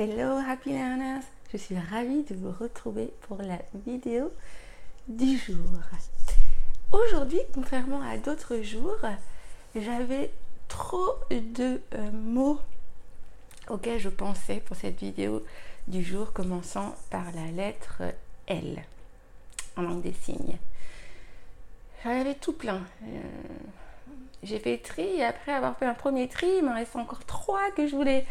Hello Happy Learners, je suis ravie de vous retrouver pour la vidéo du jour. Aujourd'hui, contrairement à d'autres jours, j'avais trop de euh, mots auxquels je pensais pour cette vidéo du jour, commençant par la lettre L en langue des signes. J'en avais tout plein. Euh, j'ai fait tri et après avoir fait un premier tri, il m'en reste encore trois que je voulais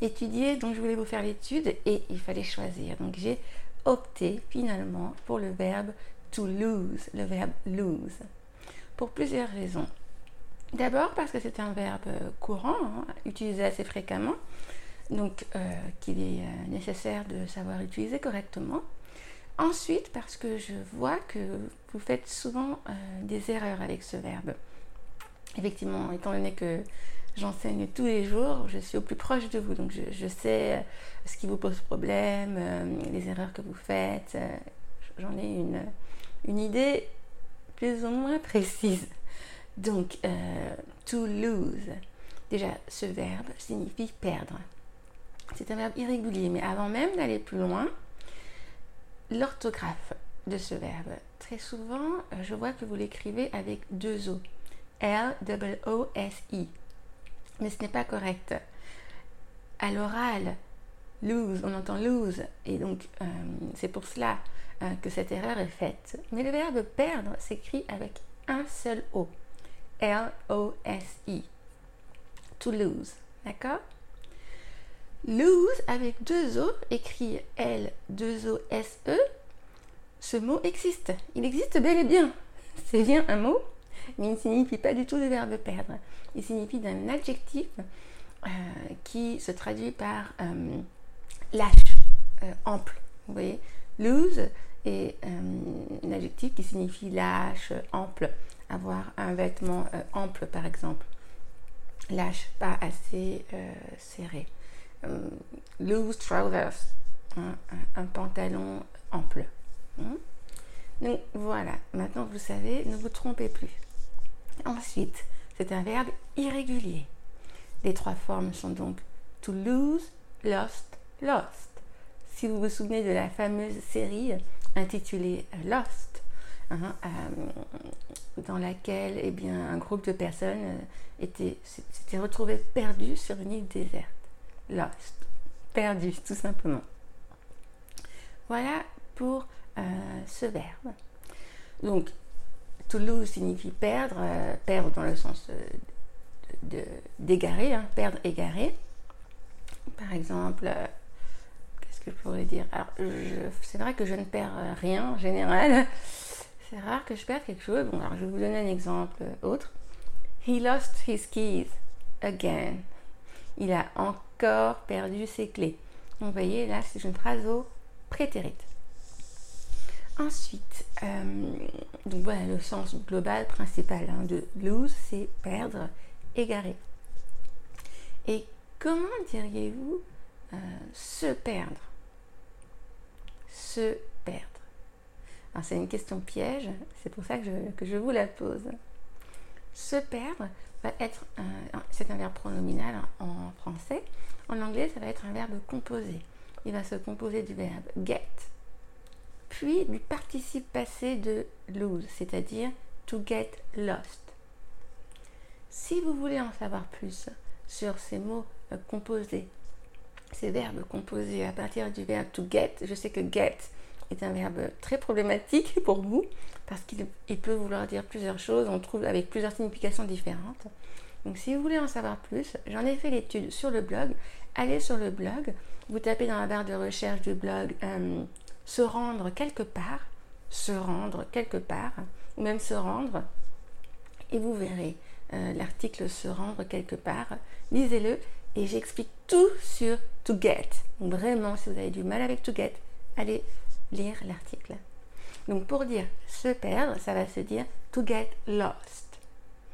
étudier, donc je voulais vous faire l'étude et il fallait choisir. Donc j'ai opté finalement pour le verbe to lose, le verbe lose, pour plusieurs raisons. D'abord parce que c'est un verbe courant, hein, utilisé assez fréquemment, donc euh, qu'il est euh, nécessaire de savoir utiliser correctement. Ensuite parce que je vois que vous faites souvent euh, des erreurs avec ce verbe. Effectivement, étant donné que j'enseigne tous les jours, je suis au plus proche de vous, donc je, sais euh, ce qui vous pose problème, euh, les erreurs que vous faites. Euh, j'en ai une, une idée plus ou moins précise. Donc, to lose. Déjà, ce verbe signifie perdre. C'est un verbe irrégulier, mais avant même d'aller plus loin, l'orthographe de ce verbe. Très souvent, je vois que vous l'écrivez avec deux O. L-O-O-S-I mais ce n'est pas correct. À l'oral, lose, on entend lose, et donc euh, c'est pour cela euh, que cette erreur est faite. Mais le verbe perdre s'écrit avec un seul O, L-O-S-I, to lose, d'accord? Lose avec deux O, écrit L-2-O-S-E, ce mot existe. Il existe bel et bien. C'est bien un mot, mais il ne signifie pas du tout le verbe perdre. Il signifie d'un adjectif euh, qui se traduit par euh, lâche, euh, ample. Vous voyez, lose est un adjectif qui signifie lâche, ample, avoir un vêtement ample par exemple. Lâche, pas assez serré. loose trousers, hein, un, pantalon ample. Hein. Donc voilà, maintenant vous savez, ne vous trompez plus. Ensuite, c'est un verbe irrégulier. Les trois formes sont donc to lose, lost, lost. Si vous vous souvenez de la fameuse série intitulée Lost, hein, euh, dans laquelle eh bien, un groupe de personnes euh, s'était retrouvé perdu sur une île déserte. Lost, perdu tout simplement. Voilà pour euh, ce verbe. Donc, to lose signifie perdre, euh, perdre dans le sens d'égarer, de, hein, perdre, égarer. Par exemple, euh, qu'est-ce que je pourrais dire? C'est vrai que je ne perds rien en général. C'est rare que je perde quelque chose. Bon, alors je vais vous donner un exemple autre. He lost his keys again. Il a encore perdu ses clés. vous voyez, là, c'est une phrase au prétérit. Ensuite, euh, donc voilà le sens global principal hein, de lose, c'est perdre, égarer. Et comment diriez-vous euh, se perdre? Se perdre. c'est une question piège, c'est pour ça que je, vous la pose. Se perdre va être, c'est un verbe pronominal en français. En anglais, ça va être un verbe composé. Il va se composer du verbe get, puis du participe passé de lose, c'est-à-dire to get lost. Si vous voulez en savoir plus sur ces mots euh, composés, ces verbes composés à partir du verbe to get, je sais que get est un verbe très problématique pour vous parce qu'il peut vouloir dire plusieurs choses, on trouve avec plusieurs significations différentes. Donc si vous voulez en savoir plus, j'en ai fait l'étude sur le blog. Allez sur le blog, vous tapez dans la barre de recherche du blog euh, se rendre quelque part, se rendre quelque part, ou même se rendre, et vous verrez euh, l'article se rendre quelque part, lisez-le, et j'explique tout sur to get. vraiment, si vous avez du mal avec to get, allez lire l'article. Donc pour dire se perdre, ça va se dire to get lost.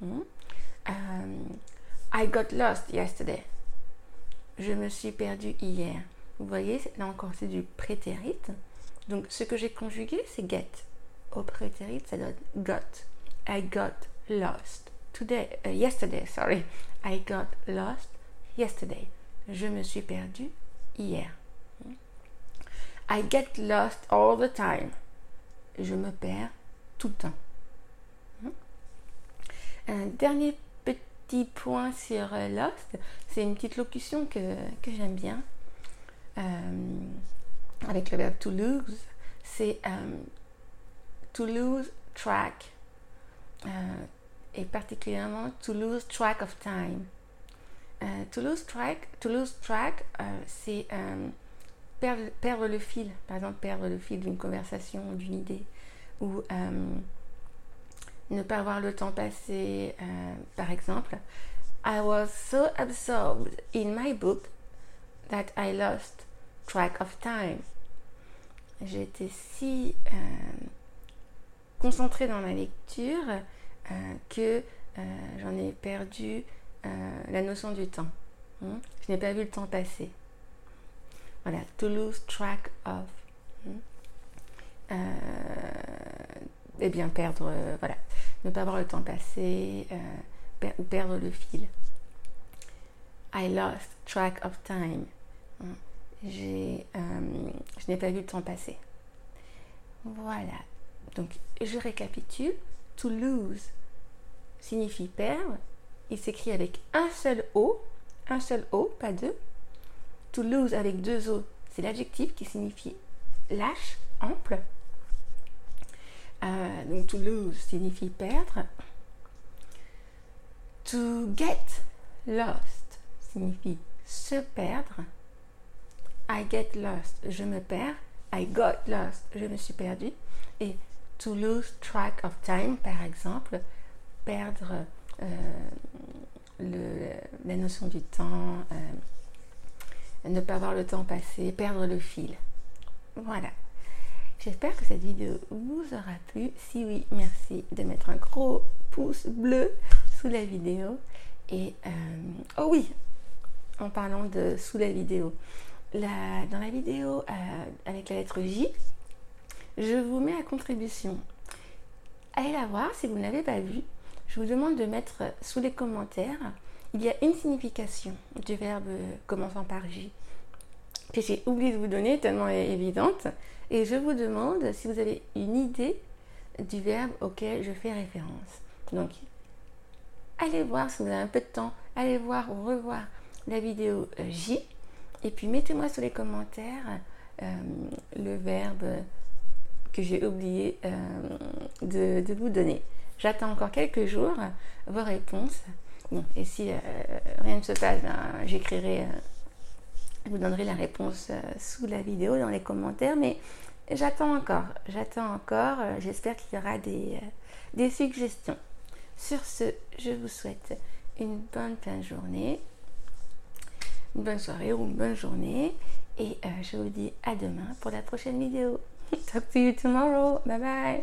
Hmm? Euh, I got lost yesterday. Je me suis perdu hier. Vous voyez, là encore, c'est du prétérit. Donc, ce que j'ai conjugué, c'est get. Au prétérit, ça donne got. I got lost. Today, uh, yesterday, sorry. I got lost yesterday. Je me suis perdu hier. I get lost all the time. Je me perds tout le temps. Un dernier petit point sur euh, Lost, c'est une petite locution que, que j'aime bien. Euh, avec le verbe to lose, c'est euh, to lose track. et particulièrement to lose track of time. to lose track, to lose track c'est perdre, perdre, le fil, par exemple perdre le fil d'une conversation, d'une idée, ou ne pas voir le temps passer. Euh, par exemple, I was so absorbed in my book that I lost track of time. J'étais si euh, concentrée dans ma lecture euh, que j'en ai perdu la notion du temps. Hmm? Je n'ai pas vu le temps passer. Voilà, to lose track of. Hmm? eh bien, perdre, voilà, ne pas voir le temps passer euh, ou perdre le fil. I lost track of time. Hein. Euh, je n'ai pas vu le temps passer. Voilà. Donc, je récapitule. To lose signifie perdre. Il s'écrit avec un seul O. Un seul O, pas deux. To lose avec deux O, c'est l'adjectif qui signifie lâche, ample. Euh, donc to lose signifie perdre. To get lost signifie se perdre. I get lost, je me perds. I got lost, je me suis perdu. Et to lose track of time, par exemple, perdre euh, la notion du temps, euh, ne pas voir le temps passer, perdre le fil. Voilà. J'espère que cette vidéo vous aura plu. Si oui, merci de mettre un gros pouce bleu sous la vidéo. Et euh, oh oui, en parlant de sous la vidéo, dans la vidéo euh, avec la lettre J, je vous mets à contribution. Allez la voir si vous ne l'avez pas vue. Je vous demande de mettre sous les commentaires, il y a une signification du verbe commençant par J que j'ai oublié de vous donner tellement évidente. Et je vous demande si vous avez une idée du verbe auquel je fais référence. Donc, allez voir si vous avez un peu de temps, allez voir ou revoir la vidéo euh, J. Et puis mettez-moi sur les commentaires euh, le verbe que j'ai oublié euh, de, vous donner. J'attends encore quelques jours vos réponses. Bon, et si rien ne se passe, ben, j'écrirai je vous donnerai la réponse euh, sous la vidéo dans les commentaires, mais j'attends encore, j'attends encore. Euh, j'espère qu'il y aura des, euh, des suggestions. Sur ce, je vous souhaite une bonne fin de journée, une bonne soirée ou une bonne journée. Et je vous dis à demain pour la prochaine vidéo. Talk to you tomorrow. Bye bye.